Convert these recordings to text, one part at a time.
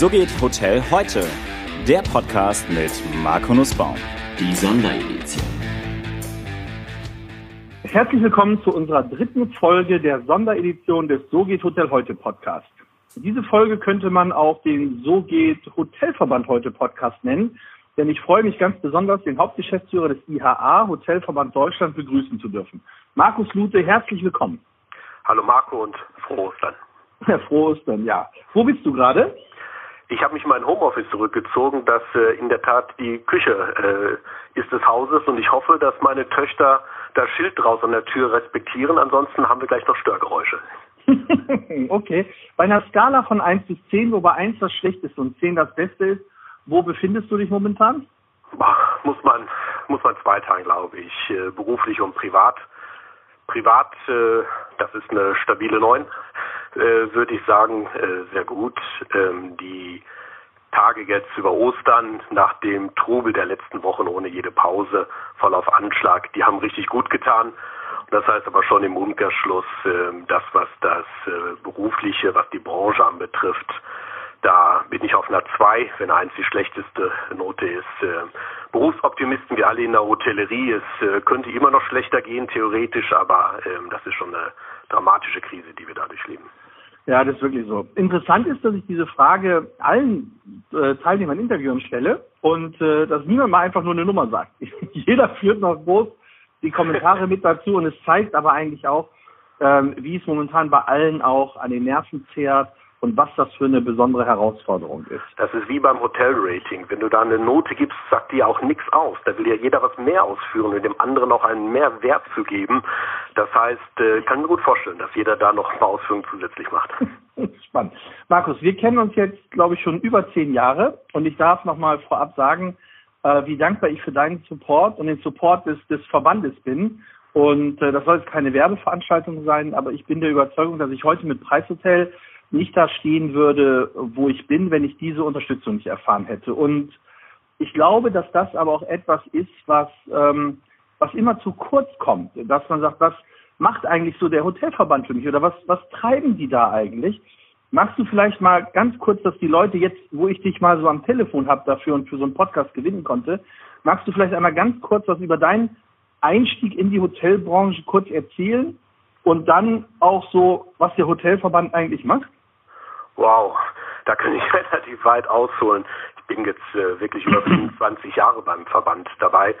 So geht Hotel heute. Der Podcast mit Marco Nussbaum. Die Sonderedition. Herzlich willkommen zu unserer dritten Folge der Sonderedition des So geht Hotel heute Podcast. Diese Folge könnte man auch den So geht Hotelverband heute Podcast nennen, denn ich freue mich ganz besonders, den Hauptgeschäftsführer des IHA Hotelverband Deutschland begrüßen zu dürfen. Markus Lute, herzlich willkommen. Hallo Marco und frohe Ostern. Frohe Ostern, ja. Wo bist du gerade? Ich habe mich in mein Homeoffice zurückgezogen. Das äh, in der Tat die Küche äh, ist des Hauses und ich hoffe, dass meine Töchter das Schild draußen an der Tür respektieren. Ansonsten haben wir gleich noch Störgeräusche. okay. Bei einer Skala von 1 bis 10, wobei 1 das Schlechteste und 10 das Beste ist, wo befindest du dich momentan? Ach, muss man muss man zweiteilen, glaube ich. Äh, beruflich und privat. Privat, äh, das ist eine stabile 9 äh, würde ich sagen, äh, sehr gut. Ähm, die Tage jetzt über Ostern nach dem Trubel der letzten Wochen ohne jede Pause voll auf Anschlag, die haben richtig gut getan. Das heißt aber schon im Umkehrschluss, äh, das, was das äh, Berufliche, was die Branche anbetrifft, da bin ich auf einer 2, wenn eins die schlechteste Note ist. Äh, Berufsoptimisten wie alle in der Hotellerie, es äh, könnte immer noch schlechter gehen, theoretisch, aber ähm, das ist schon eine dramatische Krise, die wir dadurch leben. Ja, das ist wirklich so. Interessant ist, dass ich diese Frage allen äh, Teilnehmern Interviewen stelle und äh, dass niemand mal einfach nur eine Nummer sagt. Jeder führt noch groß die Kommentare mit dazu und es zeigt aber eigentlich auch, ähm, wie es momentan bei allen auch an den Nerven zehrt und was das für eine besondere Herausforderung ist. Das ist wie beim Hotelrating. Wenn du da eine Note gibst, sagt dir auch nichts aus. Da will ja jeder was mehr ausführen und dem anderen auch einen mehr Wert zu geben. Das heißt, äh, kann mir gut vorstellen, dass jeder da noch eine Ausführung zusätzlich macht. Spannend. Markus, wir kennen uns jetzt, glaube ich, schon über zehn Jahre und ich darf noch mal vorab sagen, äh, wie dankbar ich für deinen Support und den Support des, des Verbandes bin. Und äh, das soll jetzt keine Werbeveranstaltung sein, aber ich bin der Überzeugung, dass ich heute mit Preishotel nicht da stehen würde, wo ich bin, wenn ich diese Unterstützung nicht erfahren hätte. Und ich glaube, dass das aber auch etwas ist, was, ähm, was immer zu kurz kommt. Dass man sagt, was macht eigentlich so der Hotelverband für mich oder was, was treiben die da eigentlich? Magst du vielleicht mal ganz kurz, dass die Leute jetzt, wo ich dich mal so am Telefon habe dafür und für so einen Podcast gewinnen konnte, magst du vielleicht einmal ganz kurz was über deinen Einstieg in die Hotelbranche kurz erzählen und dann auch so, was der Hotelverband eigentlich macht? Wow, da kann ich relativ weit ausholen. Ich bin jetzt äh, wirklich über 25 Jahre beim Verband dabei.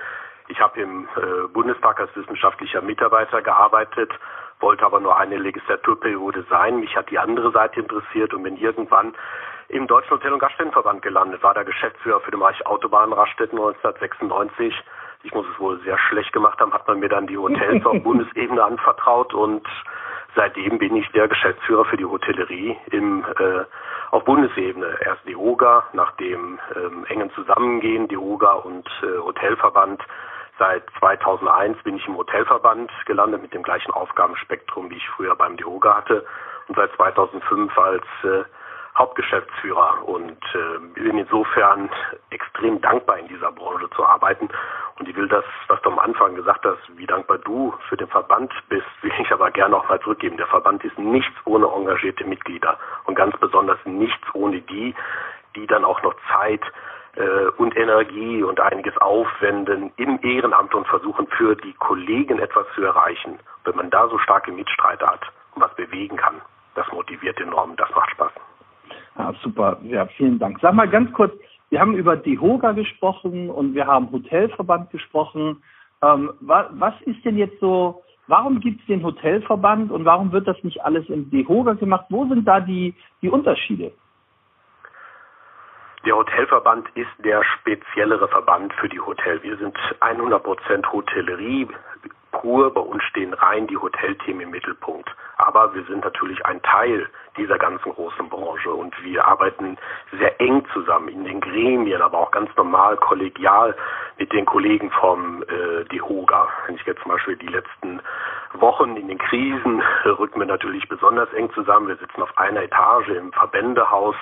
Ich habe im äh, Bundestag als wissenschaftlicher Mitarbeiter gearbeitet, wollte aber nur eine Legislaturperiode sein. Mich hat die andere Seite interessiert und bin irgendwann im Deutschen Hotel- und Gaststättenverband gelandet, war der Geschäftsführer für den Bereich Autobahnraststätten 1996. Ich muss es wohl sehr schlecht gemacht haben, hat man mir dann die Hotels auf Bundesebene anvertraut und seitdem bin ich der Geschäftsführer für die Hotellerie im äh, auf Bundesebene. Erst die OGA, nach dem ähm, engen Zusammengehen, die OGA und äh, Hotelverband. Seit 2001 bin ich im Hotelverband gelandet mit dem gleichen Aufgabenspektrum, wie ich früher beim DEOGA hatte. Und seit 2005 als äh, Hauptgeschäftsführer und äh, bin insofern extrem dankbar in dieser Branche zu arbeiten. Und ich will das, was du am Anfang gesagt hast, wie dankbar du für den Verband bist, will ich aber gerne noch mal zurückgeben. Der Verband ist nichts ohne engagierte Mitglieder und ganz besonders nichts ohne die, die dann auch noch Zeit äh, und Energie und einiges aufwenden im Ehrenamt und versuchen für die Kollegen etwas zu erreichen. Wenn man da so starke Mitstreiter hat und was bewegen kann, das motiviert enorm, das macht Spaß. Ja, super. Ja, vielen Dank. Sag mal ganz kurz, wir haben über DEHOGA gesprochen und wir haben Hotelverband gesprochen. Ähm, was, was ist denn jetzt so, warum gibt es den Hotelverband und warum wird das nicht alles im DEHOGA gemacht? Wo sind da die, die Unterschiede? Der Hotelverband ist der speziellere Verband für die Hotel. Wir sind 100% Hotellerie pur. Bei uns stehen rein die Hotelthemen im Mittelpunkt. Aber wir sind natürlich ein Teil dieser ganzen großen Branche und wir arbeiten sehr eng zusammen in den Gremien, aber auch ganz normal kollegial mit den Kollegen vom äh, DEHOGA. Wenn ich jetzt zum Beispiel die letzten Wochen in den Krisen rücken wir natürlich besonders eng zusammen. Wir sitzen auf einer Etage im Verbändehaus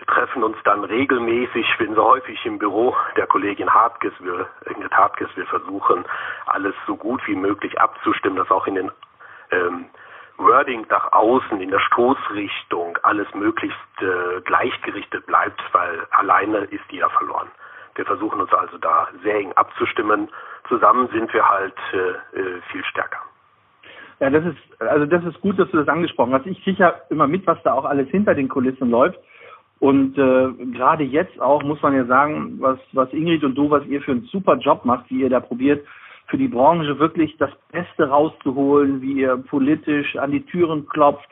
wir treffen uns dann regelmäßig, ich bin so häufig im Büro der Kollegin Hartges, wir, Ingrid Hartges, wir versuchen alles so gut wie möglich abzustimmen, dass auch in den ähm, Wording nach außen, in der Stoßrichtung, alles möglichst äh, gleichgerichtet bleibt, weil alleine ist ja verloren. Wir versuchen uns also da sehr eng abzustimmen. Zusammen sind wir halt äh, äh viel stärker. Ja, das ist, also das ist gut, dass du das angesprochen hast. Ich ja immer mit, was da auch alles hinter den Kulissen läuft. Und äh, gerade jetzt auch muss man ja sagen, was, was Ingrid und du, was ihr für einen super Job macht, wie ihr da probiert, für die Branche wirklich das Beste rauszuholen, wie ihr politisch an die Türen klopft,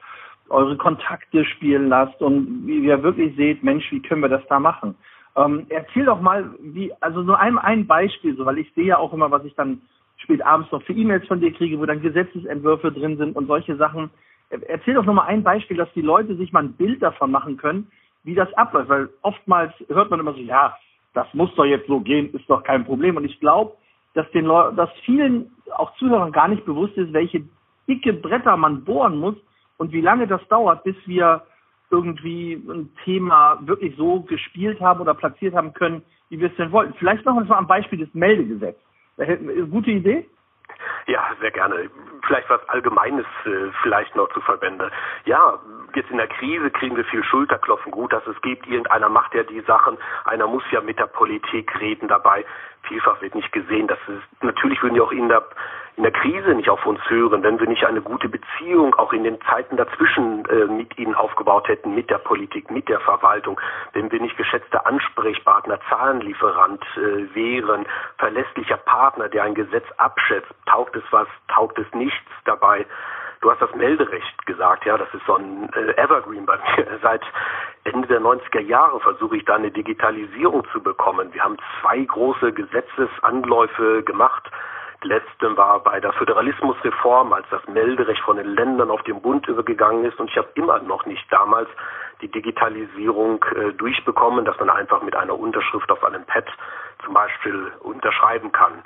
eure Kontakte spielen lasst und wie ihr wirklich seht, Mensch, wie können wir das da machen? Ähm, erzähl doch mal, wie, also nur ein, ein Beispiel, so, weil ich sehe ja auch immer, was ich dann spät abends noch für E-Mails von dir kriege, wo dann Gesetzesentwürfe drin sind und solche Sachen. Erzähl doch nur mal ein Beispiel, dass die Leute sich mal ein Bild davon machen können, wie das abläuft, weil oftmals hört man immer so, ja, das muss doch jetzt so gehen, ist doch kein Problem. Und ich glaube, dass den Leuten, dass vielen auch Zuhörern gar nicht bewusst ist, welche dicke Bretter man bohren muss und wie lange das dauert, bis wir irgendwie ein Thema wirklich so gespielt haben oder platziert haben können, wie wir es denn wollten. Vielleicht machen wir es mal am Beispiel des Meldegesetzes. Gute Idee? Ja, sehr gerne. Vielleicht was Allgemeines äh, vielleicht noch zu Verbände. Ja, jetzt in der Krise kriegen wir viel Schulterklopfen. Gut, dass es gibt. Irgendeiner macht ja die Sachen. Einer muss ja mit der Politik reden dabei. Vielfach wird nicht gesehen. Das ist, natürlich würden die auch in der, in der Krise nicht auf uns hören, wenn wir nicht eine gute Beziehung auch in den Zeiten dazwischen äh, mit ihnen aufgebaut hätten, mit der Politik, mit der Verwaltung, wenn wir nicht geschätzte Ansprechpartner, Zahlenlieferant äh, wären, verlässlicher Partner, der ein Gesetz abschätzt, taugt es was, taugt es nichts dabei. Du hast das Melderecht gesagt, ja, das ist so ein äh, Evergreen bei mir. Seit Ende der 90er Jahre versuche ich da eine Digitalisierung zu bekommen. Wir haben zwei große Gesetzesanläufe gemacht. Letzte war bei der Föderalismusreform, als das Melderecht von den Ländern auf den Bund übergegangen ist. Und ich habe immer noch nicht damals die Digitalisierung äh, durchbekommen, dass man einfach mit einer Unterschrift auf einem Pad zum Beispiel unterschreiben kann.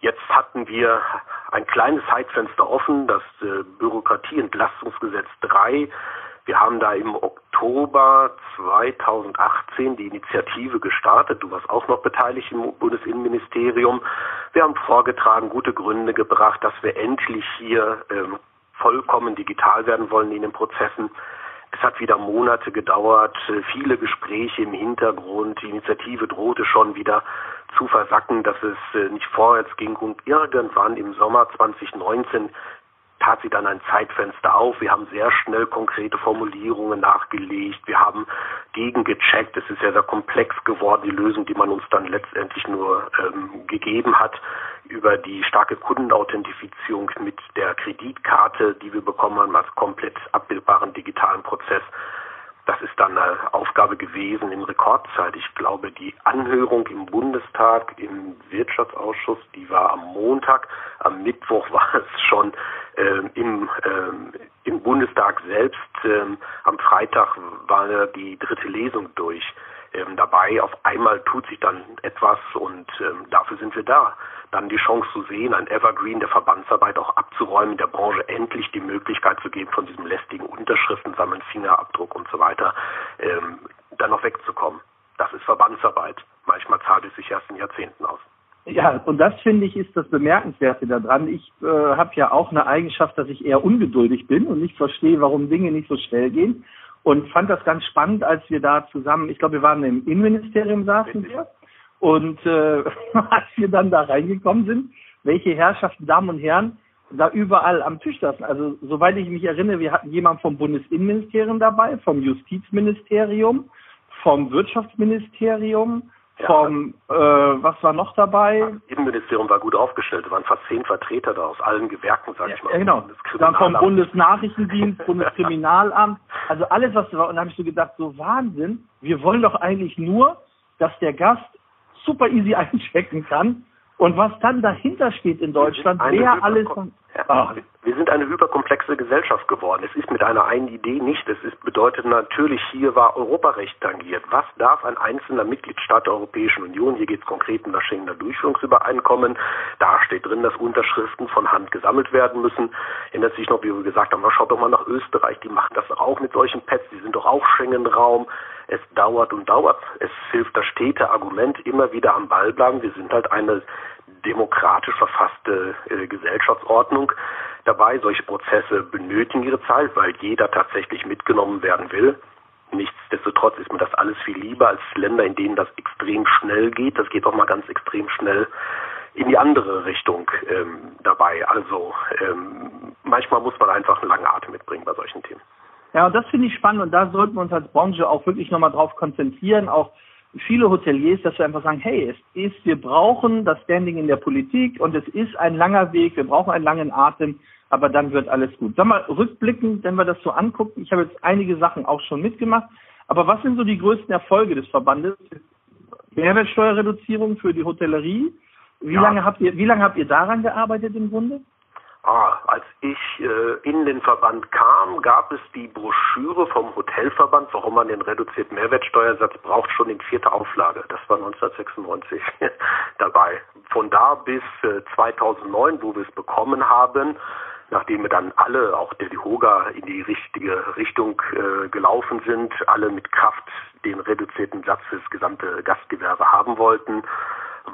Jetzt hatten wir ein kleines Zeitfenster offen, das äh, Bürokratieentlastungsgesetz 3. Wir haben da im Oktober 2018 die Initiative gestartet. Du warst auch noch beteiligt im Bundesinnenministerium. Wir haben vorgetragen, gute Gründe gebracht, dass wir endlich hier ähm, vollkommen digital werden wollen in den Prozessen. Es hat wieder Monate gedauert, äh, viele Gespräche im Hintergrund. Die Initiative drohte schon wieder zu versacken, dass es äh, nicht vorwärts ging. Und irgendwann im Sommer 2019 tat sie dann ein Zeitfenster auf. Wir haben sehr schnell konkrete Formulierungen nachgelegt. Wir haben gegengecheckt. Es ist ja sehr komplex geworden, die Lösung, die man uns dann letztendlich nur ähm, gegeben hat über die starke Kundenauthentifizierung mit der Kreditkarte, die wir bekommen haben als komplett abbildbaren digitalen Prozess. Das ist dann eine Aufgabe gewesen in Rekordzeit. Ich glaube, die Anhörung im Bundestag, im Wirtschaftsausschuss, die war am Montag. Am Mittwoch war es schon ähm, im, ähm, im Bundestag selbst. Ähm, am Freitag war die dritte Lesung durch ähm, dabei. Auf einmal tut sich dann etwas und ähm, dafür sind wir da. Dann die Chance zu sehen, ein Evergreen der Verbandsarbeit auch abzuräumen, der Branche endlich die Möglichkeit zu geben, von diesem lästigen Unterschriften sammeln, Fingerabdruck und so weiter, ähm, dann noch wegzukommen. Das ist Verbandsarbeit. Manchmal zahlt es sich erst in Jahrzehnten aus. Ja, und das finde ich ist das Bemerkenswerte daran. Ich äh, habe ja auch eine Eigenschaft, dass ich eher ungeduldig bin und nicht verstehe, warum Dinge nicht so schnell gehen und fand das ganz spannend, als wir da zusammen, ich glaube, wir waren im Innenministerium saßen wir und äh, als wir dann da reingekommen sind, welche Herrschaften, Damen und Herren, da überall am Tisch saßen. Also soweit ich mich erinnere, wir hatten jemanden vom Bundesinnenministerium dabei, vom Justizministerium, vom Wirtschaftsministerium, vom, äh, was war noch dabei? Das Innenministerium war gut aufgestellt. Es waren fast zehn Vertreter da aus allen Gewerken, sage ich mal. Ja, genau. Dann vom Bundesnachrichtendienst, Bundeskriminalamt, also alles, was da war. Und da habe ich so gedacht, so Wahnsinn. Wir wollen doch eigentlich nur, dass der Gast super easy einchecken kann und was dann dahinter steht in Deutschland, wer alles. Ja, wir sind eine hyperkomplexe Gesellschaft geworden. Es ist mit einer einen Idee nicht. Es ist, bedeutet natürlich, hier war Europarecht tangiert. Was darf ein einzelner Mitgliedstaat der Europäischen Union? Hier geht es konkret um das Schengener Durchführungsübereinkommen. Da steht drin, dass Unterschriften von Hand gesammelt werden müssen. Ändert sich noch, wie wir gesagt haben, schaut doch mal nach Österreich. Die machen das auch mit solchen Pads. Die sind doch auch Schengen-Raum. Es dauert und dauert. Es hilft das stete Argument, immer wieder am Ball bleiben. Wir sind halt eine demokratisch verfasste äh, Gesellschaftsordnung. dabei. Solche Prozesse benötigen ihre Zeit, weil jeder tatsächlich mitgenommen werden will. Nichtsdestotrotz ist mir das alles viel lieber als Länder, in denen das extrem schnell geht. Das geht auch mal ganz extrem schnell in die andere Richtung ähm, dabei. Also ähm, manchmal muss man einfach einen langen Atem mitbringen bei solchen Themen. Ja, und das finde ich spannend und da sollten wir uns als Branche auch wirklich nochmal drauf konzentrieren, auch viele Hoteliers, dass wir einfach sagen, hey, es ist, wir brauchen das Standing in der Politik und es ist ein langer Weg, wir brauchen einen langen Atem, aber dann wird alles gut. Sag mal, rückblickend, wenn wir das so angucken, ich habe jetzt einige Sachen auch schon mitgemacht, aber was sind so die größten Erfolge des Verbandes? Mehrwertsteuerreduzierung für die Hotellerie. Wie ja. lange habt ihr, wie lange habt ihr daran gearbeitet im Grunde? Ah, als ich äh, in den Verband kam, gab es die Broschüre vom Hotelverband, warum man den reduzierten Mehrwertsteuersatz braucht, schon in vierter Auflage. Das war 1996 dabei. Von da bis äh, 2009, wo wir es bekommen haben, nachdem wir dann alle, auch der Dihoga, in die richtige Richtung äh, gelaufen sind, alle mit Kraft den reduzierten Satz fürs gesamte Gastgewerbe haben wollten,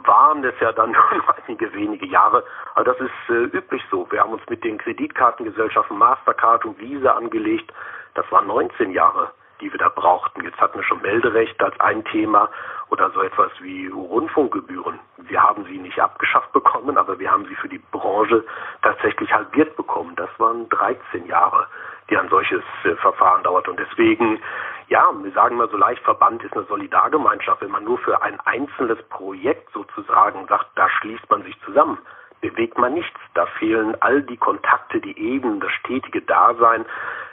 waren es ja dann nur einige wenige Jahre. Aber das ist äh, üblich so. Wir haben uns mit den Kreditkartengesellschaften Mastercard und Visa angelegt. Das waren 19 Jahre, die wir da brauchten. Jetzt hatten wir schon Melderecht als ein Thema oder so etwas wie Rundfunkgebühren. Wir haben sie nicht abgeschafft bekommen, aber wir haben sie für die Branche tatsächlich halbiert bekommen. Das waren 13 Jahre, die ein solches äh, Verfahren dauert. Und deswegen ja, wir sagen mal so leicht, Verband ist eine Solidargemeinschaft. Wenn man nur für ein einzelnes Projekt sozusagen sagt, da schließt man sich zusammen, bewegt man nichts. Da fehlen all die Kontakte, die eben, das stetige Dasein.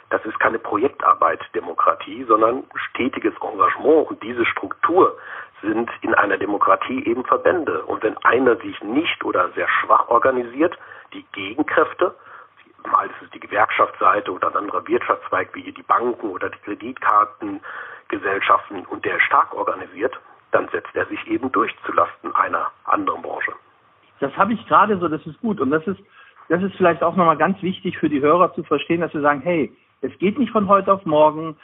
Das ist keine Projektarbeit, Demokratie, sondern stetiges Engagement. Und diese Struktur sind in einer Demokratie eben Verbände. Und wenn einer sich nicht oder sehr schwach organisiert, die Gegenkräfte, mal ist es die Gewerkschaftsseite oder ein anderer Wirtschaftszweig wie die Banken oder die Kreditkartengesellschaften und der ist stark organisiert, dann setzt er sich eben durch zulasten einer anderen Branche. Das habe ich gerade so, das ist gut. Und das ist, das ist vielleicht auch nochmal ganz wichtig für die Hörer zu verstehen, dass wir sagen, hey, es geht nicht von heute auf morgen,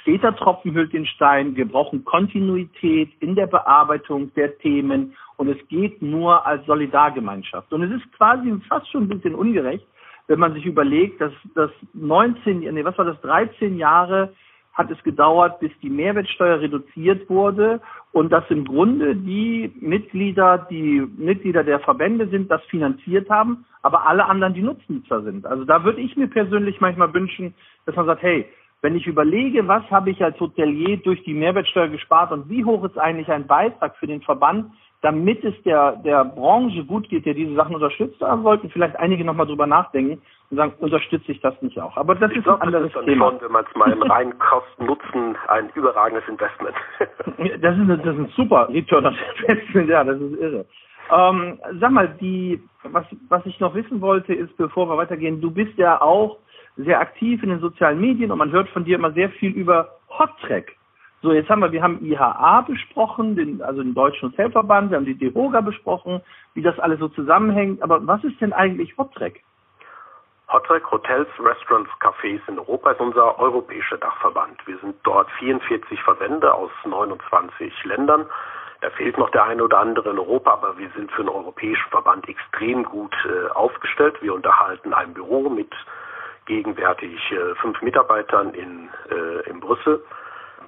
steter Tropfen hüllt den Stein, wir brauchen Kontinuität in der Bearbeitung der Themen und es geht nur als Solidargemeinschaft. Und es ist quasi fast schon ein bisschen ungerecht, wenn man sich überlegt, dass das 19, nee, was war das, 13 Jahre hat es gedauert, bis die Mehrwertsteuer reduziert wurde und dass im Grunde die Mitglieder, die Mitglieder der Verbände sind, das finanziert haben, aber alle anderen die Nutznießer sind. Also da würde ich mir persönlich manchmal wünschen, dass man sagt, hey, wenn ich überlege, was habe ich als Hotelier durch die Mehrwertsteuer gespart und wie hoch ist eigentlich ein Beitrag für den Verband, damit es der, der Branche gut geht, der diese Sachen unterstützt, da sollten vielleicht einige nochmal drüber nachdenken und sagen, unterstütze ich das nicht auch. Aber das ich ist glaub, ein anderes das ist Thema. Schon, wenn man es mal im reinen Kosten-Nutzen ein überragendes Investment. das, ist, das ist ein super Return on Investment, ja, das ist irre. Ähm, sag mal, die, was, was ich noch wissen wollte, ist, bevor wir weitergehen, du bist ja auch sehr aktiv in den sozialen Medien und man hört von dir immer sehr viel über Hottrack. So, jetzt haben wir, wir haben IHA besprochen, den, also den Deutschen Hotelverband, wir haben die DEHOGA besprochen, wie das alles so zusammenhängt. Aber was ist denn eigentlich Hottrack? Hottrack Hotels, Restaurants, Cafés in Europa ist unser europäischer Dachverband. Wir sind dort 44 Verbände aus 29 Ländern. Da fehlt noch der eine oder andere in Europa, aber wir sind für einen europäischen Verband extrem gut äh, aufgestellt. Wir unterhalten ein Büro mit gegenwärtig äh, fünf Mitarbeitern in, äh, in Brüssel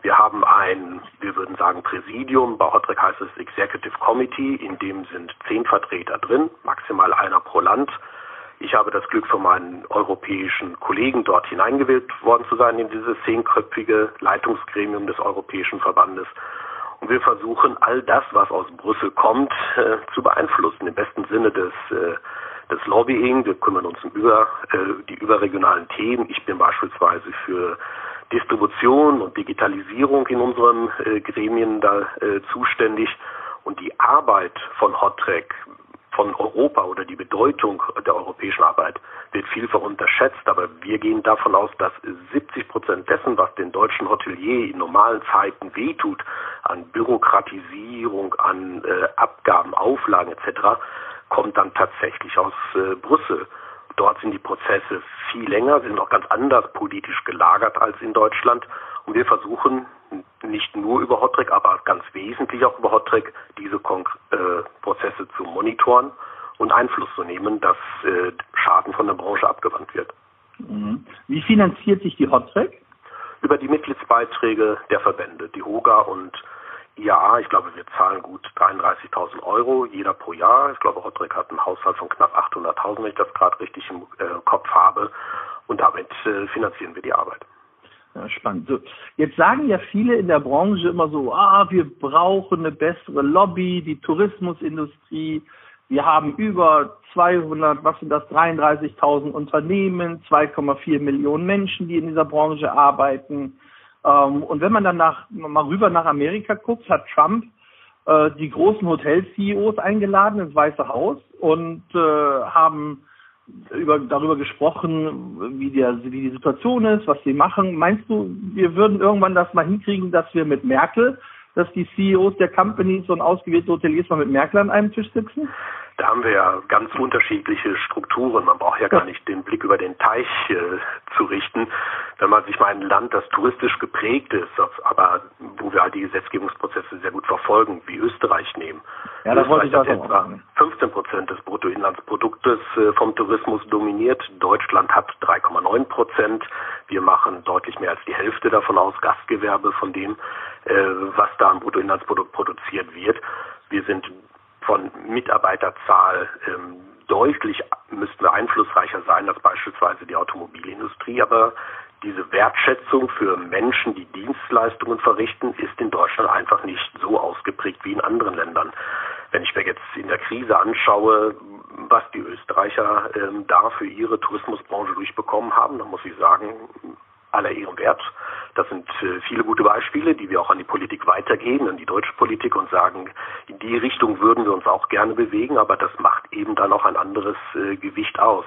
wir haben ein, wir würden sagen, Präsidium. Bei Hotrec heißt es Executive Committee. In dem sind zehn Vertreter drin, maximal einer pro Land. Ich habe das Glück, von meinen europäischen Kollegen dort hineingewählt worden zu sein in dieses zehnköpfige Leitungsgremium des Europäischen Verbandes. Und wir versuchen, all das, was aus Brüssel kommt, äh, zu beeinflussen, im besten Sinne des, äh, des Lobbying. Wir kümmern uns um über, äh, die überregionalen Themen. Ich bin beispielsweise für Distribution und Digitalisierung in unseren äh, Gremien da äh, zuständig. Und die Arbeit von Hottrack, von Europa oder die Bedeutung der europäischen Arbeit wird vielfach unterschätzt. Aber wir gehen davon aus, dass 70 Prozent dessen, was den deutschen Hotelier in normalen Zeiten wehtut, an Bürokratisierung, an äh, Abgaben, Auflagen etc., kommt dann tatsächlich aus äh, Brüssel. Dort sind die Prozesse viel länger, sind auch ganz anders politisch gelagert als in Deutschland. Und wir versuchen nicht nur über Hottrack, aber ganz wesentlich auch über Hottrack diese Kon äh, Prozesse zu monitoren und Einfluss zu nehmen, dass äh, Schaden von der Branche abgewandt wird. Mhm. Wie finanziert sich die Hottrack? Über die Mitgliedsbeiträge der Verbände, die HOGA und IAA. Ich glaube, wir zahlen gut 33.000 Euro jeder pro Jahr. Ich glaube, Hottrack hat einen Haushalt von knapp 800.000, wenn ich das gerade richtig im äh, Kopf habe. Und damit äh, finanzieren wir die Arbeit. Ja, spannend. So, jetzt sagen ja viele in der Branche immer so, ah, wir brauchen eine bessere Lobby, die Tourismusindustrie. Wir haben über 200, was sind das, 33.000 Unternehmen, 2,4 Millionen Menschen, die in dieser Branche arbeiten. Ähm, und wenn man dann nach, mal rüber nach Amerika guckt, hat Trump äh, die großen Hotel-CEOs eingeladen ins Weiße Haus und äh, haben über, darüber gesprochen, wie, der, wie die Situation ist, was sie machen. Meinst du, wir würden irgendwann das mal hinkriegen, dass wir mit Merkel, dass die CEOs der Companies und ausgewählte Hoteliers mal mit Merkel an einem Tisch sitzen? Da haben wir ja ganz unterschiedliche Strukturen. Man braucht ja gar nicht den Blick über den Teich äh, zu richten. Wenn man sich mal ein Land, das touristisch geprägt ist, aber wo wir halt die Gesetzgebungsprozesse sehr gut verfolgen, wie Österreich nehmen. Ja, das wollte ich etwa 15 Prozent des Bruttoinlandsproduktes äh, vom Tourismus dominiert. Deutschland hat 3,9 Prozent. Wir machen deutlich mehr als die Hälfte davon aus, Gastgewerbe von dem, äh, was da am Bruttoinlandsprodukt produziert wird. Wir sind von Mitarbeiterzahl ähm, deutlich müssten wir einflussreicher sein als beispielsweise die Automobilindustrie, aber diese Wertschätzung für Menschen, die Dienstleistungen verrichten, ist in Deutschland einfach nicht so ausgeprägt wie in anderen Ländern. Wenn ich mir jetzt in der Krise anschaue, was die Österreicher ähm, da für ihre Tourismusbranche durchbekommen haben, dann muss ich sagen, aller Ehren wert. Das sind äh, viele gute Beispiele, die wir auch an die Politik weitergeben, an die deutsche Politik und sagen, in die Richtung würden wir uns auch gerne bewegen, aber das macht eben dann auch ein anderes äh, Gewicht aus.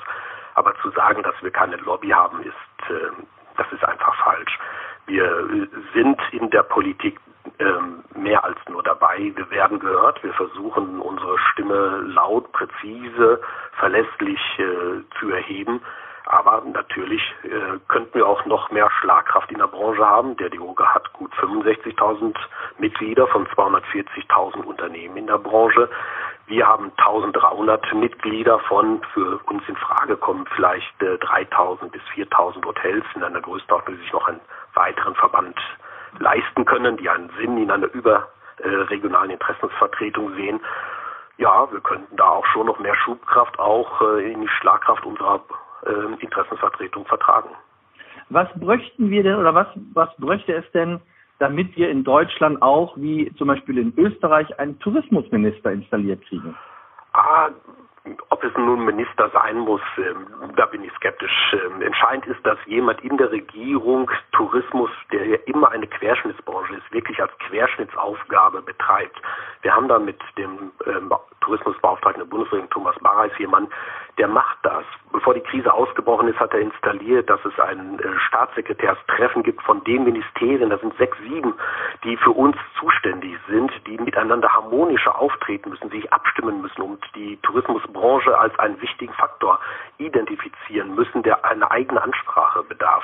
Aber zu sagen, dass wir keine Lobby haben, ist, äh, das ist einfach falsch. Wir sind in der Politik ähm, mehr als nur dabei. Wir werden gehört. Wir versuchen unsere Stimme laut, präzise, verlässlich zu erheben. Aber natürlich äh, könnten wir auch noch mehr Schlagkraft in der Branche haben. Der DIOGA hat gut 65.000 Mitglieder von 240.000 Unternehmen in der Branche. Wir haben 1300 Mitglieder von, für uns in Frage kommen vielleicht äh, 3000 bis 4000 Hotels in einer Größenordnung, die sich noch einen weiteren Verband leisten können, die einen Sinn in einer überregionalen Interessensvertretung sehen. Ja, wir könnten da auch schon noch mehr Schubkraft auch äh, in die Schlagkraft unserer äh, Interessenvertretung vertragen. Was bräuchten wir denn oder was, was bräuchte es denn, damit wir in Deutschland auch, wie zum Beispiel in Österreich, einen Tourismusminister installiert kriegen? Ah, ob es nun Minister sein muss, ähm, da bin ich skeptisch. Ähm, entscheidend ist, dass jemand in der Regierung Tourismus, der ja immer eine Querschnittsbranche ist, wirklich als Querschnittsaufgabe betreibt. Wir haben da mit dem ähm, Tourismusbeauftragten der Bundesregierung Thomas Barreis jemanden, der macht das. Bevor die Krise ausgebrochen ist, hat er installiert, dass es ein äh, Staatssekretärstreffen gibt von den Ministerien, das sind sechs, sieben, die für uns zuständig sind, die miteinander harmonischer auftreten müssen, sich abstimmen müssen und die Tourismusbranche als einen wichtigen Faktor identifizieren müssen, der eine eigene Ansprache bedarf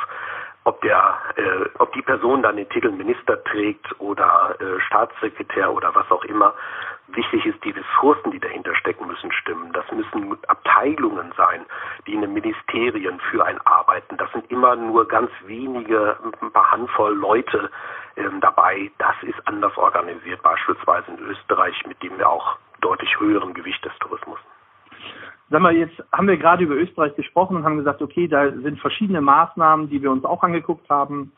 ob der, äh, ob die Person dann den Titel Minister trägt oder äh, Staatssekretär oder was auch immer. Wichtig ist, die Ressourcen, die dahinter stecken, müssen stimmen. Das müssen Abteilungen sein, die in den Ministerien für ein arbeiten. Das sind immer nur ganz wenige, ein paar Handvoll Leute ähm, dabei. Das ist anders organisiert, beispielsweise in Österreich, mit dem wir auch deutlich höheren Gewicht des Tourismus Sag mal, jetzt haben wir gerade über Österreich gesprochen und haben gesagt, okay, da sind verschiedene Maßnahmen, die wir uns auch angeguckt haben,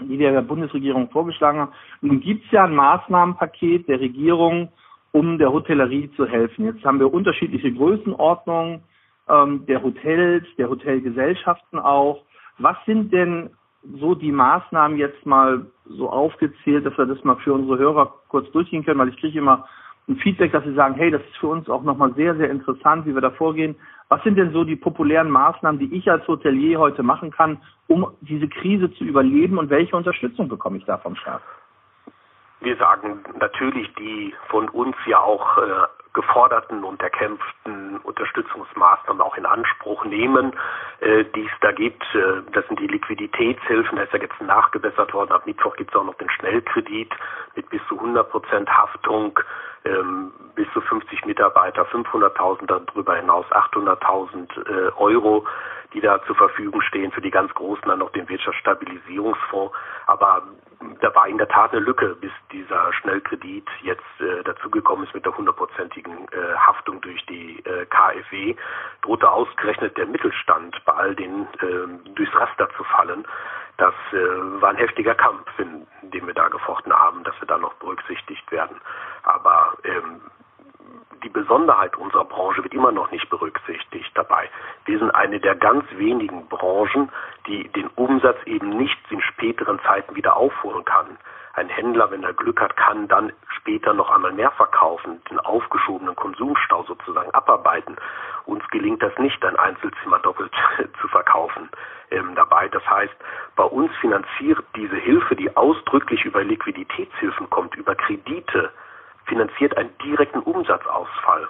die wir der Bundesregierung vorgeschlagen haben. Nun gibt es ja ein Maßnahmenpaket der Regierung, um der Hotellerie zu helfen. Jetzt haben wir unterschiedliche Größenordnungen ähm, der Hotels, der Hotelgesellschaften auch. Was sind denn so die Maßnahmen jetzt mal so aufgezählt, dass wir das mal für unsere Hörer kurz durchgehen können, weil ich kriege immer ein Feedback, dass sie sagen, hey, das ist für uns auch nochmal sehr, sehr interessant, wie wir da vorgehen. Was sind denn so die populären Maßnahmen, die ich als Hotelier heute machen kann, um diese Krise zu überleben und welche Unterstützung bekomme ich da vom Staat? Wir sagen natürlich die von uns ja auch äh, geforderten und erkämpften Unterstützungsmaßnahmen auch in Anspruch nehmen, äh, die es da gibt. Äh, das sind die Liquiditätshilfen, da ist ja jetzt nachgebessert worden. Ab Mittwoch gibt es auch noch den Schnellkredit mit bis zu 100 Prozent Haftung, ähm, bis zu 50 Mitarbeiter, 500.000 darüber hinaus 800.000 äh, Euro die da zur Verfügung stehen. Für die ganz Großen dann noch den Wirtschaftsstabilisierungsfonds. Aber da war in der Tat eine Lücke, bis dieser Schnellkredit jetzt äh, dazugekommen ist mit der hundertprozentigen äh, Haftung durch die äh, KfW, drohte ausgerechnet der Mittelstand bei all den äh, durchs Raster zu fallen. Das äh, war ein heftiger Kampf, dem wir da gefochten haben, dass wir da noch berücksichtigt werden. Aber ähm, die Besonderheit unserer Branche wird immer noch nicht berücksichtigt dabei. Wir sind eine der ganz wenigen Branchen, die den Umsatz eben nicht in späteren Zeiten wieder aufholen kann. Ein Händler, wenn er Glück hat, kann dann später noch einmal mehr verkaufen, den aufgeschobenen Konsumstau sozusagen abarbeiten. Uns gelingt das nicht, ein Einzelzimmer doppelt zu verkaufen ähm, dabei. Das heißt, bei uns finanziert diese Hilfe, die ausdrücklich über Liquiditätshilfen kommt, über Kredite, finanziert einen direkten Umsatzausfall.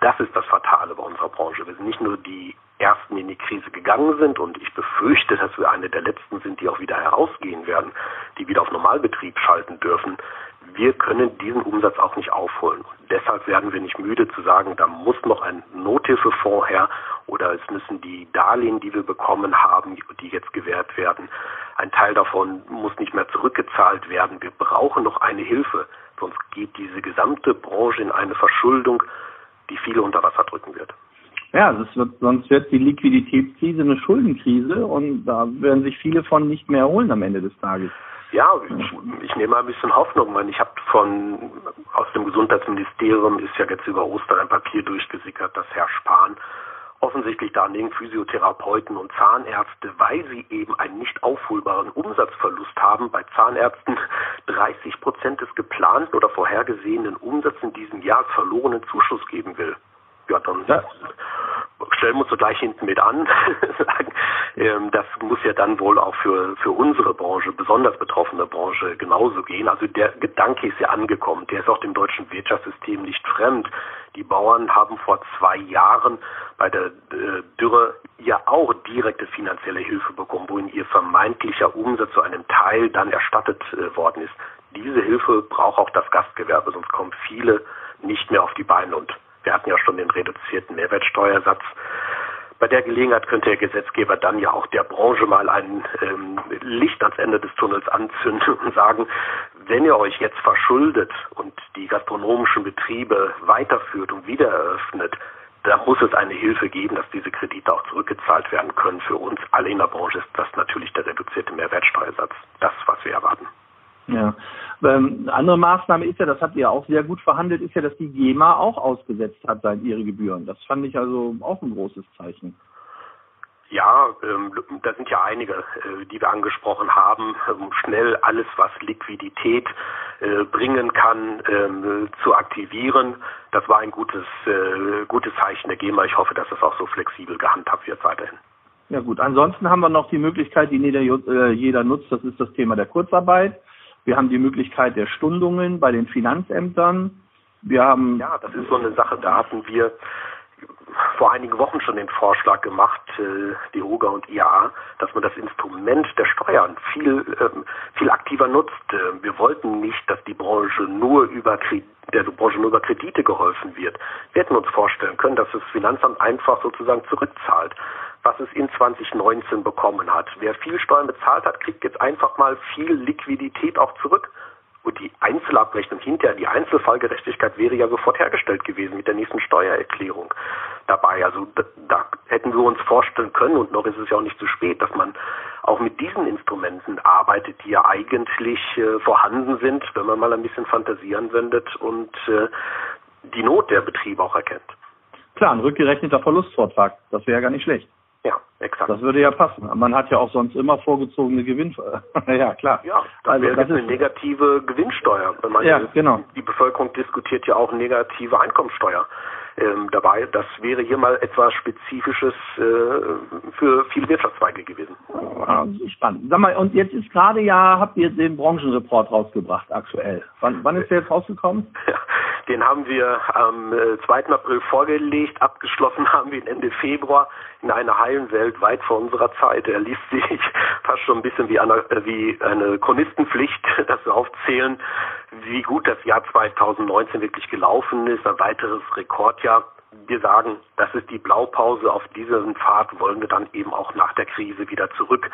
Das ist das Fatale bei unserer Branche. Wir sind nicht nur die Ersten, die in die Krise gegangen sind und ich befürchte, dass wir eine der Letzten sind, die auch wieder herausgehen werden, die wieder auf Normalbetrieb schalten dürfen. Wir können diesen Umsatz auch nicht aufholen. Und deshalb werden wir nicht müde zu sagen, da muss noch ein Nothilfefonds her oder es müssen die Darlehen, die wir bekommen haben, die jetzt gewährt werden, ein Teil davon muss nicht mehr zurückgezahlt werden. Wir brauchen noch eine Hilfe. Sonst geht diese gesamte Branche in eine Verschuldung, die viele unter Wasser drücken wird. Ja, wird, sonst wird die Liquiditätskrise eine Schuldenkrise und da werden sich viele von nicht mehr erholen am Ende des Tages. Ja, ich, ich nehme ein bisschen Hoffnung, weil ich habe von aus dem Gesundheitsministerium ist ja jetzt über Ostern ein Papier durchgesickert, dass Herr Spahn offensichtlich daneben Physiotherapeuten und Zahnärzte, weil sie eben einen nicht aufholbaren Umsatzverlust haben, bei Zahnärzten 30 Prozent des geplanten oder vorhergesehenen Umsatzes in diesem Jahr verlorenen Zuschuss geben will. Ja, dann ja. stellen wir uns so gleich hinten mit an. Ähm, das muss ja dann wohl auch für, für unsere Branche, besonders betroffene Branche, genauso gehen. Also der Gedanke ist ja angekommen. Der ist auch dem deutschen Wirtschaftssystem nicht fremd. Die Bauern haben vor zwei Jahren bei der äh, Dürre ja auch direkte finanzielle Hilfe bekommen, wohin ihr vermeintlicher Umsatz zu einem Teil dann erstattet äh, worden ist. Diese Hilfe braucht auch das Gastgewerbe, sonst kommen viele nicht mehr auf die Beine. Und wir hatten ja schon den reduzierten Mehrwertsteuersatz. Bei der Gelegenheit könnte der Gesetzgeber dann ja auch der Branche mal ein ähm, Licht ans Ende des Tunnels anzünden und sagen, wenn ihr euch jetzt verschuldet und die gastronomischen Betriebe weiterführt und wieder eröffnet, da muss es eine Hilfe geben, dass diese Kredite auch zurückgezahlt werden können. Für uns alle in der Branche ist das natürlich der reduzierte Mehrwertsteuersatz, das, was wir erwarten. Ja. Ähm, andere Maßnahme ist ja, das habt ihr auch sehr gut verhandelt, ist ja, dass die GEMA auch ausgesetzt hat seit ihre Gebühren. Das fand ich also auch ein großes Zeichen. Ja, ähm, da sind ja einige, äh, die wir angesprochen haben, um schnell alles, was Liquidität äh, bringen kann, ähm, zu aktivieren. Das war ein gutes, äh, gutes Zeichen der GEMA. Ich hoffe, dass das auch so flexibel gehandhabt wird weiterhin. Ja gut, ansonsten haben wir noch die Möglichkeit, die jeder, äh, jeder nutzt, das ist das Thema der Kurzarbeit. Wir haben die Möglichkeit der Stundungen bei den Finanzämtern. Wir haben ja, das ist so eine Sache. Da hatten wir vor einigen Wochen schon den Vorschlag gemacht, äh, die OGA und IAA, dass man das Instrument der Steuern viel, ähm, viel aktiver nutzt. Äh, wir wollten nicht, dass die Branche nur über der Branche nur über Kredite geholfen wird. Wir hätten uns vorstellen können, dass das Finanzamt einfach sozusagen zurückzahlt was es in 2019 bekommen hat. Wer viel Steuern bezahlt hat, kriegt jetzt einfach mal viel Liquidität auch zurück. Und die Einzelabrechnung hinterher, die Einzelfallgerechtigkeit wäre ja sofort hergestellt gewesen mit der nächsten Steuererklärung dabei. Also da, da hätten wir uns vorstellen können, und noch ist es ja auch nicht zu spät, dass man auch mit diesen Instrumenten arbeitet, die ja eigentlich äh, vorhanden sind, wenn man mal ein bisschen Fantasie anwendet und äh, die Not der Betriebe auch erkennt. Klar, ein rückgerechneter Verlustvortrag, das wäre ja gar nicht schlecht. Ja, exakt. Das würde ja passen. Man hat ja auch sonst immer vorgezogene Gewinn. ja, klar. Ja, das also, wäre das eine negative Gewinnsteuer. ja, genau. Die Bevölkerung diskutiert ja auch negative Einkommensteuer. Ähm, dabei, das wäre hier mal etwas Spezifisches äh, für viele Wirtschaftszweige gewesen. Ja, spannend. Sag mal, und jetzt ist gerade ja, habt ihr den Branchenreport rausgebracht, aktuell. Wann, wann ist der jetzt rausgekommen? Ja, den haben wir am 2. Äh, April vorgelegt. Abgeschlossen haben wir ihn Ende Februar in einer heilen Welt weit vor unserer Zeit. Er liest sich fast schon ein bisschen wie eine, äh, wie eine Chronistenpflicht, das aufzählen, wie gut das Jahr 2019 wirklich gelaufen ist. Ein weiteres Rekordjahr wir sagen, das ist die Blaupause. Auf diesen Pfad wollen wir dann eben auch nach der Krise wieder zurück.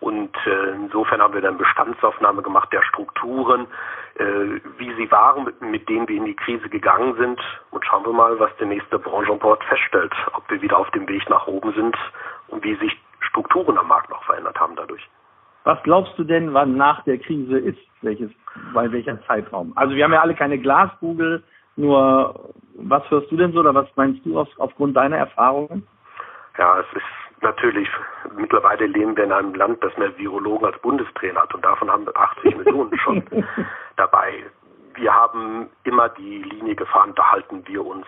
Und äh, insofern haben wir dann Bestandsaufnahme gemacht der Strukturen, äh, wie sie waren, mit, mit, denen wir in die Krise gegangen sind. Und schauen wir mal, was der nächste Branchenport feststellt, ob wir wieder auf dem Weg nach oben sind und wie sich Strukturen am Markt noch verändert haben dadurch. Was glaubst du denn, wann nach der Krise ist? Welches, bei welcher Zeitraum? Also wir haben ja alle keine Glaskugel, nur was hörst du denn so oder was meinst du auf, aufgrund deiner Erfahrungen? Ja, es ist natürlich, mittlerweile leben wir in einem Land, das mehr Virologen als Bundestrainer hat und davon haben wir 80 Millionen schon dabei. Wir haben immer die Linie gefahren, da halten wir uns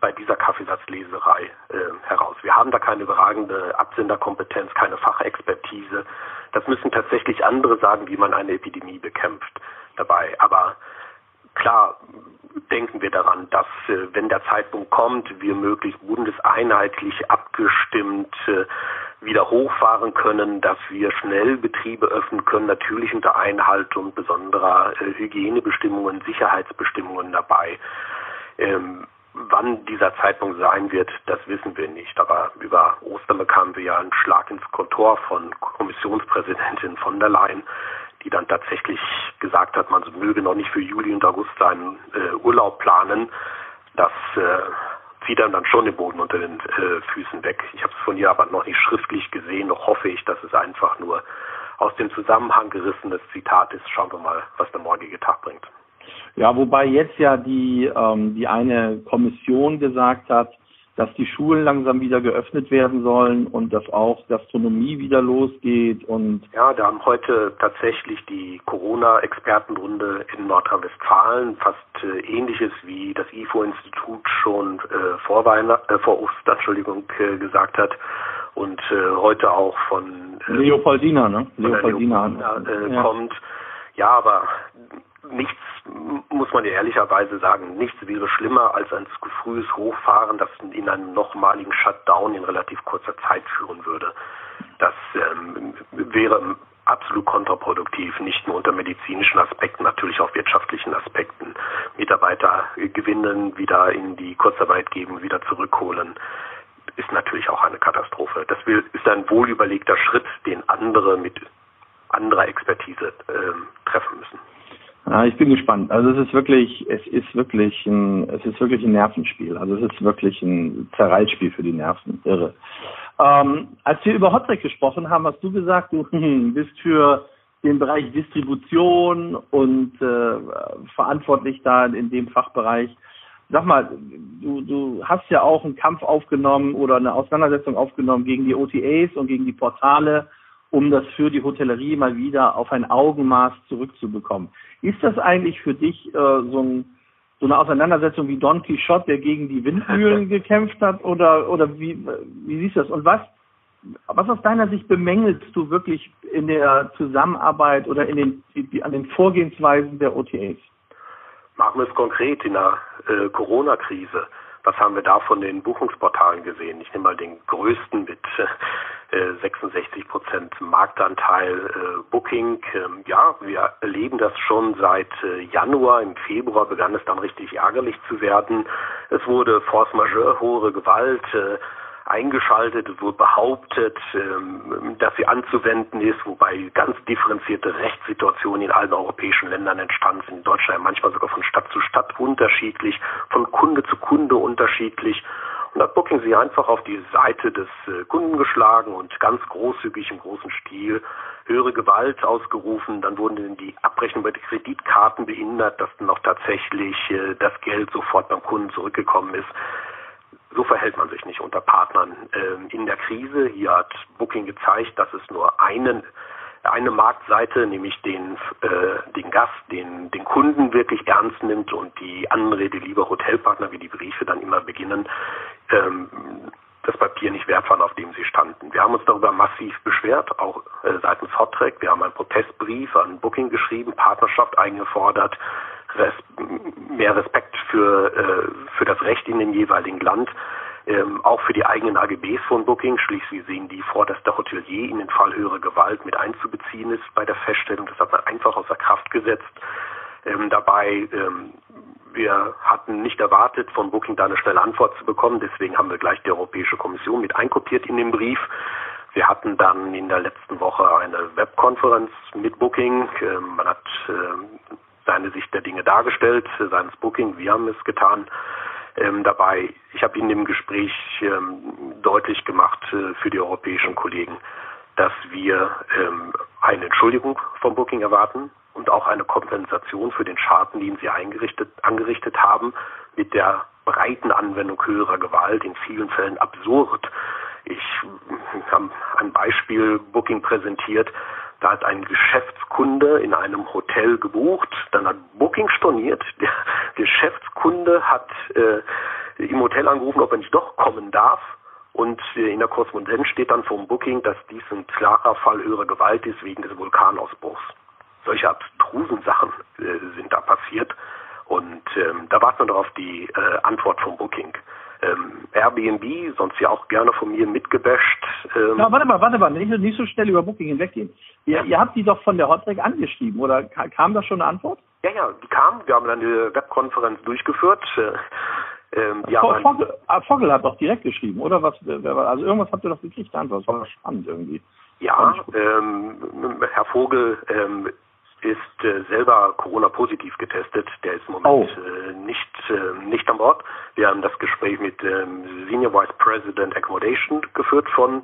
bei dieser Kaffeesatzleserei äh, heraus. Wir haben da keine überragende Absenderkompetenz, keine Fachexpertise. Das müssen tatsächlich andere sagen, wie man eine Epidemie bekämpft dabei. Aber klar, denken wir daran, dass äh, wenn der Zeitpunkt kommt, wir möglichst bundeseinheitlich abgestimmt äh, wieder hochfahren können, dass wir schnell Betriebe öffnen können, natürlich unter Einhaltung besonderer äh, Hygienebestimmungen, Sicherheitsbestimmungen dabei. Ähm, wann dieser Zeitpunkt sein wird, das wissen wir nicht. Aber über Ostern bekamen wir ja einen Schlag ins Kontor von Kommissionspräsidentin von der Leyen, die dann tatsächlich gesagt hat, man möge noch nicht für Juli und August seinen äh, Urlaub planen. Das äh, zieht dann dann schon den Boden unter den äh, Füßen weg. Ich habe es von ihr aber noch nicht schriftlich gesehen, noch hoffe ich, dass es einfach nur aus dem Zusammenhang gerissenes Zitat ist. Schauen wir mal, was der morgige Tag bringt. Ja, wobei jetzt ja die, ähm, die eine Kommission gesagt hat, dass die Schulen langsam wieder geöffnet werden sollen und dass auch Gastronomie wieder losgeht und ja, da haben heute tatsächlich die Corona-Expertenrunde in Nordrhein-Westfalen fast äh, ähnliches wie das IFO-Institut schon äh, vor Weihnachten, äh, vor Ostern, Entschuldigung, äh, gesagt hat und äh, heute auch von äh, Leopoldina, ne? Leopoldina, Leopoldina ja. kommt. Ja, aber nichts, muss man ja ehrlicherweise sagen, nichts wäre schlimmer als ein zu frühes Hochfahren, das in einen nochmaligen Shutdown in relativ kurzer Zeit führen würde. Das ähm, wäre absolut kontraproduktiv, nicht nur unter medizinischen Aspekten, natürlich auch wirtschaftlichen Aspekten. Mitarbeiter gewinnen, wieder in die Kurzarbeit geben, wieder zurückholen, ist natürlich auch eine Katastrophe. Das ist ein wohlüberlegter Schritt, den andere mit anderer Expertise ähm, treffen müssen. Ja, ich bin gespannt. Also es ist wirklich, es ist wirklich ein, es ist wirklich ein Nervenspiel. Also es ist wirklich ein Zerreißspiel für die Nerven. Irre. Ähm, als wir über Hotrek gesprochen haben, hast du gesagt, du bist für den Bereich Distribution und äh, verantwortlich da in dem Fachbereich. Sag mal, du, du hast ja auch einen Kampf aufgenommen oder eine Auseinandersetzung aufgenommen gegen die OTAs und gegen die Portale, um das für die Hotellerie mal wieder auf ein Augenmaß zurückzubekommen. Ist das eigentlich für dich äh, so, ein, so eine Auseinandersetzung wie Don Quixote, der gegen die Windmühlen gekämpft hat? Oder, oder wie, wie siehst du das? Und was, was aus deiner Sicht bemängelst du wirklich in der Zusammenarbeit oder in den, die, an den Vorgehensweisen der OTAs? Machen wir es konkret in der äh, Corona-Krise. Was haben wir da von den Buchungsportalen gesehen? Ich nehme mal den größten mit 66 Prozent Marktanteil äh, Booking. Ähm, ja, wir erleben das schon seit äh, Januar. Im Februar begann es dann richtig ärgerlich zu werden. Es wurde Force Majeure, hohe Gewalt äh, eingeschaltet, es wurde behauptet, ähm, dass sie anzuwenden ist, wobei ganz differenzierte Rechtssituationen in allen europäischen Ländern entstanden sind. In Deutschland manchmal sogar von Stadt zu Stadt unterschiedlich, von Kunde zu Kunde unterschiedlich. Und hat Booking sie einfach auf die Seite des äh, Kunden geschlagen und ganz großzügig im großen Stil höhere Gewalt ausgerufen. Dann wurden die Abrechnungen bei den Kreditkarten behindert, dass dann auch tatsächlich äh, das Geld sofort beim Kunden zurückgekommen ist. So verhält man sich nicht unter Partnern ähm, in der Krise. Hier hat Booking gezeigt, dass es nur einen eine Marktseite, nämlich den, äh, den Gast, den, den Kunden wirklich ernst nimmt und die Anrede lieber Hotelpartner, wie die Briefe dann immer beginnen, ähm, das Papier nicht wert waren, auf dem sie standen. Wir haben uns darüber massiv beschwert, auch äh, seitens Hottrack. Wir haben einen Protestbrief an Booking geschrieben, Partnerschaft eingefordert. res mehr Respekt für, äh, für das Recht in dem jeweiligen Land, ähm, auch für die eigenen AGBs von Booking. Schließlich sehen die vor, dass der Hotelier in den Fall höhere Gewalt mit einzubeziehen ist bei der Feststellung. Das hat man einfach außer Kraft gesetzt. Ähm, dabei, ähm, wir hatten nicht erwartet, von Booking da eine schnelle Antwort zu bekommen. Deswegen haben wir gleich die Europäische Kommission mit einkopiert in den Brief. Wir hatten dann in der letzten Woche eine Webkonferenz mit Booking. Ähm, man hat äh, seine Sicht der Dinge dargestellt, seines Booking. Wir haben es getan. Ähm, dabei, ich habe in dem Gespräch ähm, deutlich gemacht äh, für die europäischen Kollegen, dass wir ähm, eine Entschuldigung vom Booking erwarten und auch eine Kompensation für den Schaden, den sie eingerichtet, angerichtet haben, mit der breiten Anwendung höherer Gewalt, in vielen Fällen absurd. Ich habe ein Beispiel Booking präsentiert. Da hat ein Geschäftskunde in einem Hotel gebucht, dann hat Booking storniert. Der Geschäftskunde hat äh, im Hotel angerufen, ob er nicht doch kommen darf. Und äh, in der Korrespondenz steht dann vom Booking, dass dies ein klarer Fall höherer Gewalt ist wegen des Vulkanausbruchs. Solche abstrusen Sachen äh, sind da passiert. Und ähm, da warten wir noch auf die äh, Antwort vom Booking. Ähm, Airbnb, sonst ja auch gerne von mir mitgebasht. Ähm ja, warte mal, warte mal, nicht, nicht so schnell über Booking hinweggehen. Ihr, ihr habt die doch von der Hotrec angeschrieben, oder kam da schon eine Antwort? Ja, ja, die kam. Wir haben dann eine Webkonferenz durchgeführt. Äh, ähm, ja, Vogel, ah, Vogel, hat doch direkt geschrieben, oder? Was, also irgendwas habt ihr doch gekriegt, Antwort. Das war spannend irgendwie. Ja, ähm, Herr Vogel ähm, ist äh, selber Corona-positiv getestet. Der ist im Moment oh. äh, nicht, äh, nicht an Bord. Wir haben das Gespräch mit ähm, Senior Vice President Accommodation geführt von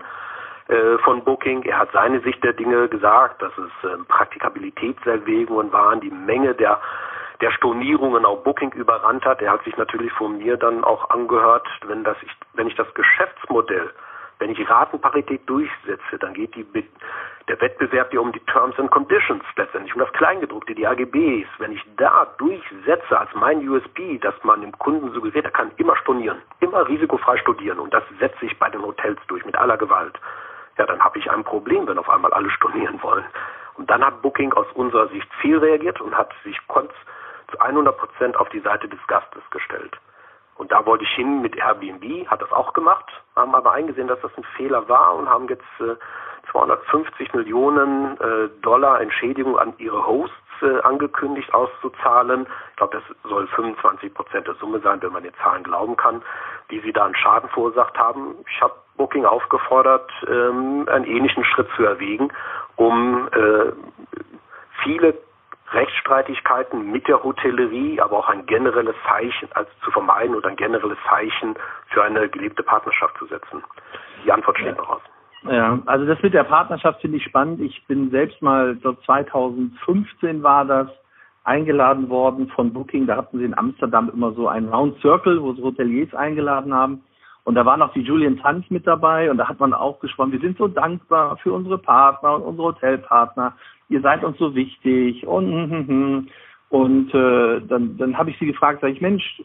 äh, von Booking. Er hat seine Sicht der Dinge gesagt, dass es ähm, Praktikabilitätserwägungen waren, die Menge der der Stornierungen auf Booking überrannt hat. Er hat sich natürlich von mir dann auch angehört, wenn das ich, wenn ich das Geschäftsmodell wenn ich Ratenparität durchsetze, dann geht die, der Wettbewerb ja um die Terms and Conditions letztendlich, um das Kleingedruckte, die AGBs. Wenn ich da durchsetze als mein USP, dass man dem Kunden suggeriert, er kann immer stornieren, immer risikofrei studieren und das setze ich bei den Hotels durch mit aller Gewalt, ja, dann habe ich ein Problem, wenn auf einmal alle stornieren wollen. Und dann hat Booking aus unserer Sicht viel reagiert und hat sich zu 100 Prozent auf die Seite des Gastes gestellt. Und da wollte ich hin mit Airbnb, hat das auch gemacht, haben aber eingesehen, dass das ein Fehler war und haben jetzt äh, 250 Millionen äh, Dollar Entschädigung an ihre Hosts äh, angekündigt auszuzahlen. Ich glaube, das soll 25 Prozent der Summe sein, wenn man den Zahlen glauben kann, die sie da an Schaden verursacht haben. Ich habe Booking aufgefordert, ähm, einen ähnlichen Schritt zu erwägen, um äh, viele Rechtsstreitigkeiten mit der Hotellerie, aber auch ein generelles Zeichen also zu vermeiden und ein generelles Zeichen für eine gelebte Partnerschaft zu setzen. Die Antwort steht ja. noch aus. Ja, also das mit der Partnerschaft finde ich spannend. Ich bin selbst mal, so 2015 war das, eingeladen worden von Booking. Da hatten sie in Amsterdam immer so einen Round Circle, wo sie Hoteliers eingeladen haben. Und da war noch die Julian Tanz mit dabei und da hat man auch gesprochen, wir sind so dankbar für unsere Partner und unsere Hotelpartner. Ihr seid uns so wichtig und hm, hm, hm. und äh, dann, dann habe ich sie gefragt, sag ich, Mensch,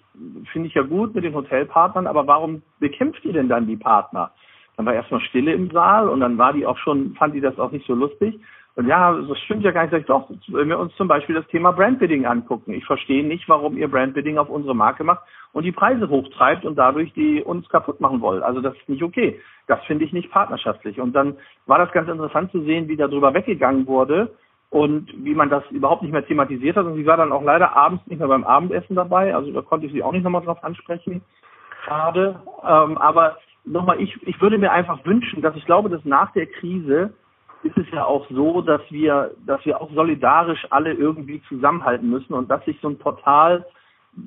finde ich ja gut mit den Hotelpartnern, aber warum bekämpft ihr denn dann die Partner? Dann war erstmal Stille im Saal und dann war die auch schon, fand die das auch nicht so lustig. Und ja, das stimmt ja gar nicht. Sag ich, doch, wenn wir uns zum Beispiel das Thema Brandbidding angucken. Ich verstehe nicht, warum ihr Brandbidding auf unsere Marke macht und die Preise hochtreibt und dadurch die uns kaputt machen wollt. Also das ist nicht okay. Das finde ich nicht partnerschaftlich. Und dann war das ganz interessant zu sehen, wie darüber weggegangen wurde und wie man das überhaupt nicht mehr thematisiert hat. Und sie war dann auch leider abends nicht mehr beim Abendessen dabei. Also da konnte ich sie auch nicht nochmal drauf ansprechen. Schade. Ähm, aber nochmal, ich, ich würde mir einfach wünschen, dass ich glaube, dass nach der Krise ist es ja auch so, dass wir, dass wir auch solidarisch alle irgendwie zusammenhalten müssen und dass sich so ein Portal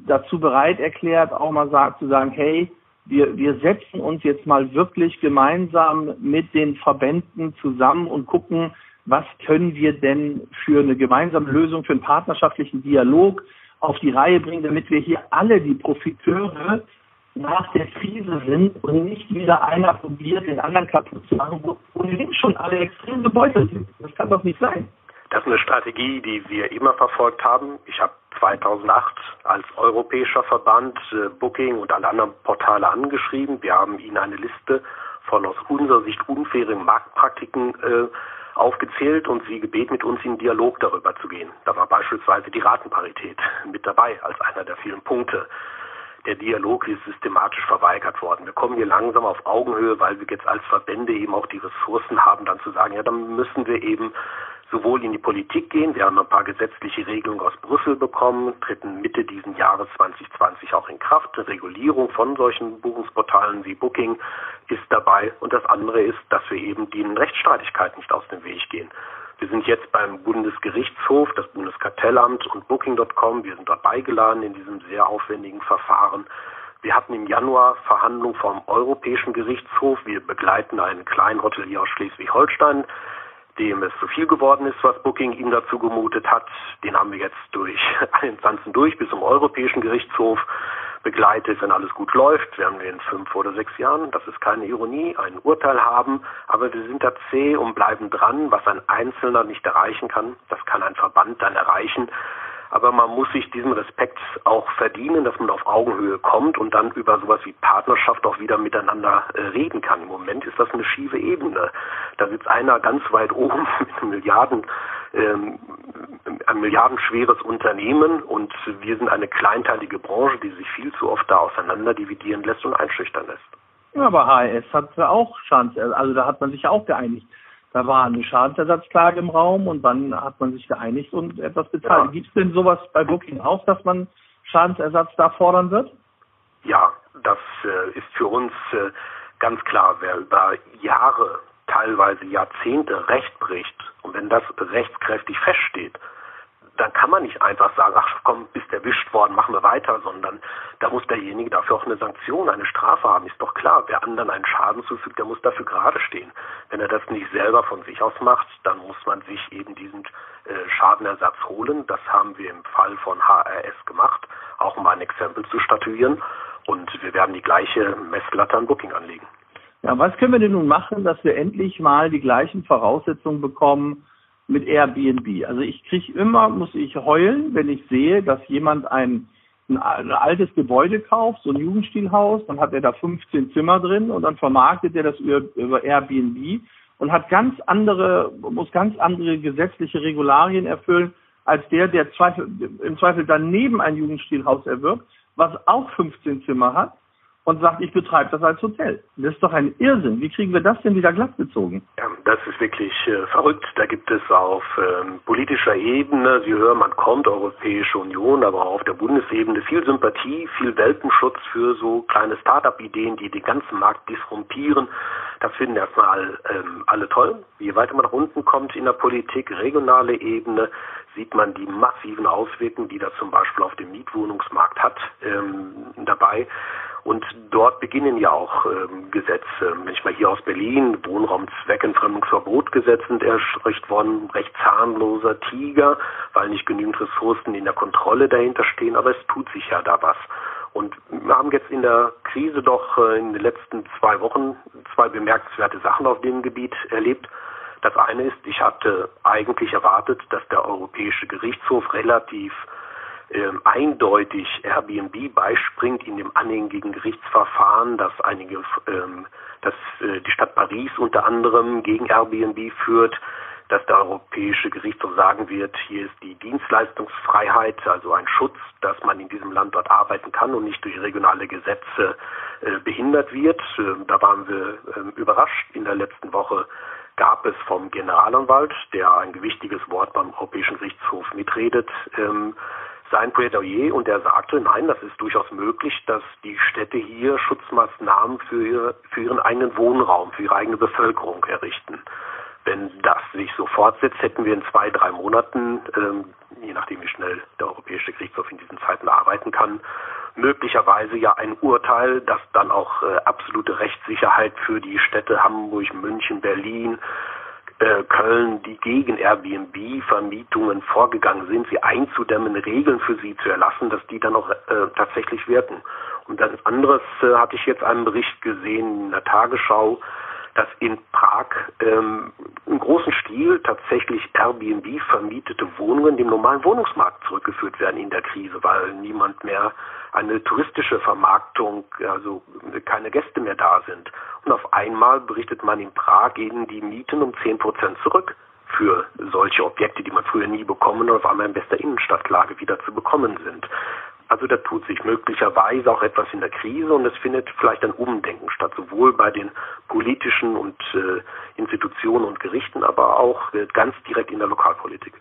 dazu bereit erklärt, auch mal sagt, zu sagen, hey, wir, wir setzen uns jetzt mal wirklich gemeinsam mit den Verbänden zusammen und gucken, was können wir denn für eine gemeinsame Lösung, für einen partnerschaftlichen Dialog auf die Reihe bringen, damit wir hier alle die Profiteure nach der Krise sind und nicht wieder einer probiert, den anderen kaputt zu machen, wo ohnehin schon alle extrem gebeutelt sind. Das kann doch nicht sein. Das ist eine Strategie, die wir immer verfolgt haben. Ich habe 2008 als europäischer Verband äh, Booking und alle anderen Portale angeschrieben. Wir haben ihnen eine Liste von aus unserer Sicht unfairen Marktpraktiken äh, aufgezählt und sie gebeten, mit uns in Dialog darüber zu gehen. Da war beispielsweise die Ratenparität mit dabei als einer der vielen Punkte. Der Dialog ist systematisch verweigert worden. Wir kommen hier langsam auf Augenhöhe, weil wir jetzt als Verbände eben auch die Ressourcen haben, dann zu sagen, ja, dann müssen wir eben sowohl in die Politik gehen. Wir haben ein paar gesetzliche Regelungen aus Brüssel bekommen, treten Mitte diesen Jahres 2020 auch in Kraft. Eine Regulierung von solchen Buchungsportalen wie Booking ist dabei. Und das andere ist, dass wir eben den Rechtsstreitigkeiten nicht aus dem Weg gehen. Wir sind jetzt beim Bundesgerichtshof, das Bundeskartellamt und Booking.com. Wir sind dort beigeladen in diesem sehr aufwendigen Verfahren. Wir hatten im Januar Verhandlungen vom Europäischen Gerichtshof. Wir begleiten einen kleinen Hotelier aus Schleswig-Holstein, dem es zu viel geworden ist, was Booking ihm dazu gemutet hat. Den haben wir jetzt durch alle Instanzen durch bis zum Europäischen Gerichtshof begleitet, wenn alles gut läuft. werden Wir in fünf oder sechs Jahren, das ist keine Ironie, ein Urteil haben, aber wir sind da zäh und bleiben dran, was ein Einzelner nicht erreichen kann. Das kann ein Verband dann erreichen aber man muss sich diesen Respekt auch verdienen, dass man auf Augenhöhe kommt und dann über sowas wie Partnerschaft auch wieder miteinander äh, reden kann. Im Moment ist das eine schiefe Ebene. Da sitzt einer ganz weit oben mit Milliarden ähm, ein milliardenschweres Unternehmen und wir sind eine kleinteilige Branche, die sich viel zu oft da auseinander dividieren lässt und einschüchtern lässt. Ja, aber HRS hat auch Chance, also da hat man sich auch geeinigt. Da war eine Schadensersatzklage im Raum und dann hat man sich geeinigt und etwas bezahlt. Ja. Gibt es denn sowas bei Booking auch, dass man Schadensersatz da fordern wird? Ja, das äh, ist für uns äh, ganz klar. Wer über Jahre, teilweise Jahrzehnte Recht bricht und wenn das rechtskräftig feststeht, dann kann man nicht einfach sagen, ach komm, bist erwischt worden, machen wir weiter, sondern da muss derjenige dafür auch eine Sanktion, eine Strafe haben. Ist doch klar, wer anderen einen Schaden zufügt, der muss dafür gerade stehen. Wenn er das nicht selber von sich aus macht, dann muss man sich eben diesen äh, Schadenersatz holen. Das haben wir im Fall von HRS gemacht, auch um ein Exempel zu statuieren. Und wir werden die gleiche Messlatte an Booking anlegen. Ja, was können wir denn nun machen, dass wir endlich mal die gleichen Voraussetzungen bekommen, mit Airbnb. Also ich kriege immer, muss ich heulen, wenn ich sehe, dass jemand ein, ein, altes Gebäude kauft, so ein Jugendstilhaus, dann hat er da 15 Zimmer drin und dann vermarktet er das über, über Airbnb und hat ganz andere, muss ganz andere gesetzliche Regularien erfüllen, als der, der Zweifel, im Zweifel daneben ein Jugendstilhaus erwirbt, was auch 15 Zimmer hat und sagt, ich betreibe das als Hotel. Das ist doch ein Irrsinn. Wie kriegen wir das denn wieder glatt gezogen? Ja, das ist wirklich äh, verrückt. Da gibt es auf ähm, politischer Ebene, Sie hören, man kommt, Europäische Union, aber auch auf der Bundesebene viel Sympathie, viel Welpenschutz für so kleine Start-up-Ideen, die den ganzen Markt disrumpieren. Das finden erstmal ähm, alle toll. Je weiter man nach unten kommt in der Politik, regionale Ebene, sieht man die massiven Auswirkungen, die das zum Beispiel auf dem Mietwohnungsmarkt hat, ähm, dabei. Und dort beginnen ja auch ähm, Gesetze. Wenn ich mal hier aus Berlin, Wohnraumzweckentfremdungsverbotgesetz sind erstricht worden, recht zahnloser Tiger, weil nicht genügend Ressourcen in der Kontrolle dahinter stehen, aber es tut sich ja da was. Und wir haben jetzt in der Krise doch äh, in den letzten zwei Wochen zwei bemerkenswerte Sachen auf dem Gebiet erlebt. Das eine ist, ich hatte eigentlich erwartet, dass der Europäische Gerichtshof relativ ähm, eindeutig Airbnb beispringt in dem anhängigen Gerichtsverfahren, dass einige, ähm, dass äh, die Stadt Paris unter anderem gegen Airbnb führt, dass der Europäische Gerichtshof sagen wird, hier ist die Dienstleistungsfreiheit, also ein Schutz, dass man in diesem Land dort arbeiten kann und nicht durch regionale Gesetze äh, behindert wird. Ähm, da waren wir ähm, überrascht. In der letzten Woche gab es vom Generalanwalt, der ein gewichtiges Wort beim Europäischen Gerichtshof mitredet, ähm, sein Plädoyer und er sagte, nein, das ist durchaus möglich, dass die Städte hier Schutzmaßnahmen für, für ihren eigenen Wohnraum, für ihre eigene Bevölkerung errichten. Wenn das sich so fortsetzt, hätten wir in zwei, drei Monaten, ähm, je nachdem wie schnell der Europäische Gerichtshof in diesen Zeiten arbeiten kann, möglicherweise ja ein Urteil, das dann auch äh, absolute Rechtssicherheit für die Städte Hamburg, München, Berlin, Köln, die gegen Airbnb-Vermietungen vorgegangen sind, sie einzudämmen, Regeln für sie zu erlassen, dass die dann auch äh, tatsächlich wirken. Und dann anderes äh, hatte ich jetzt einen Bericht gesehen in der Tagesschau, dass in Prag ähm, im großen Stil tatsächlich Airbnb vermietete Wohnungen dem normalen Wohnungsmarkt zurückgeführt werden in der Krise, weil niemand mehr eine touristische Vermarktung, also keine Gäste mehr da sind. Und auf einmal berichtet man in Prag, gehen die Mieten um 10 Prozent zurück. für solche Objekte, die man früher nie bekommen und auf einmal in bester Innenstadtlage wieder zu bekommen sind. Also da tut sich möglicherweise auch etwas in der Krise und es findet vielleicht ein Umdenken statt, sowohl bei den politischen und äh, Institutionen und Gerichten, aber auch äh, ganz direkt in der Lokalpolitik.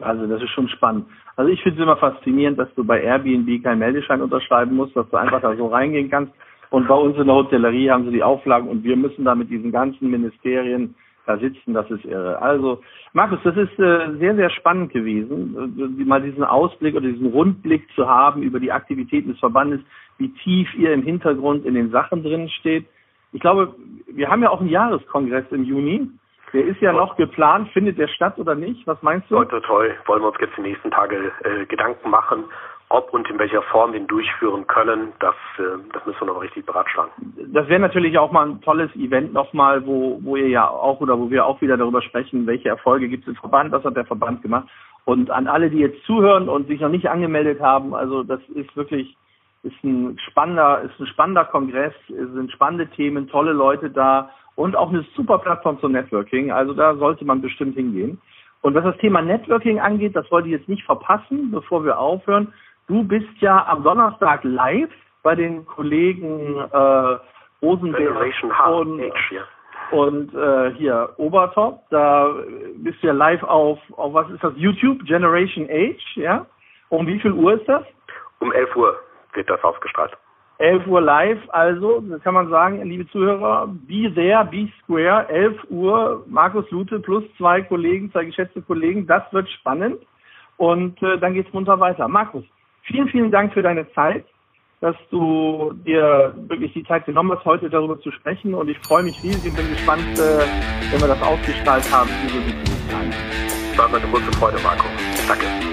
Also das ist schon spannend. Also ich finde es immer faszinierend, dass du bei Airbnb keinen Meldeschein unterschreiben musst, dass du einfach da so reingehen kannst. Und bei uns in der Hotellerie haben sie die Auflagen und wir müssen da mit diesen ganzen Ministerien da sitzen, das ist irre. Also, Markus, das ist äh, sehr, sehr spannend gewesen, äh, mal diesen Ausblick oder diesen Rundblick zu haben über die Aktivitäten des Verbandes, wie tief ihr im Hintergrund in den Sachen drin steht. Ich glaube, wir haben ja auch einen Jahreskongress im Juni. Der ist ja noch geplant. Findet der statt oder nicht? Was meinst du? Leute, toll. Wollen wir uns jetzt die nächsten Tage äh, Gedanken machen ob und in welcher Form wir ihn durchführen können, das, äh, das müssen wir noch richtig beratschlagen. Das wäre natürlich auch mal ein tolles Event nochmal, wo, wo ihr ja auch oder wo wir auch wieder darüber sprechen, welche Erfolge gibt es im Verband, was hat der Verband gemacht. Und an alle, die jetzt zuhören und sich noch nicht angemeldet haben, also das ist wirklich ist ein spannender, ist ein spannender Kongress, es sind spannende Themen, tolle Leute da und auch eine super Plattform zum Networking. Also da sollte man bestimmt hingehen. Und was das Thema Networking angeht, das wollte ich jetzt nicht verpassen, bevor wir aufhören. Du bist ja am Donnerstag live bei den Kollegen äh, Rosenberg und, ja. und äh, hier Obertop. Da bist du ja live auf, auf was ist das? YouTube, Generation Age, ja? Um wie viel Uhr ist das? Um 11 Uhr wird das ausgestrahlt. 11 Uhr live, also, kann man sagen, liebe Zuhörer, be there, be square, 11 Uhr, Markus Lute plus zwei Kollegen, zwei geschätzte Kollegen, das wird spannend. Und äh, dann geht's munter weiter. Markus, Vielen, vielen Dank für deine Zeit, dass du dir wirklich die Zeit genommen hast, heute darüber zu sprechen. Und ich freue mich riesig und bin gespannt, äh, wenn wir das ausgestrahlt haben, wie so die Zukunft War mir eine große Freude, Marco. Danke.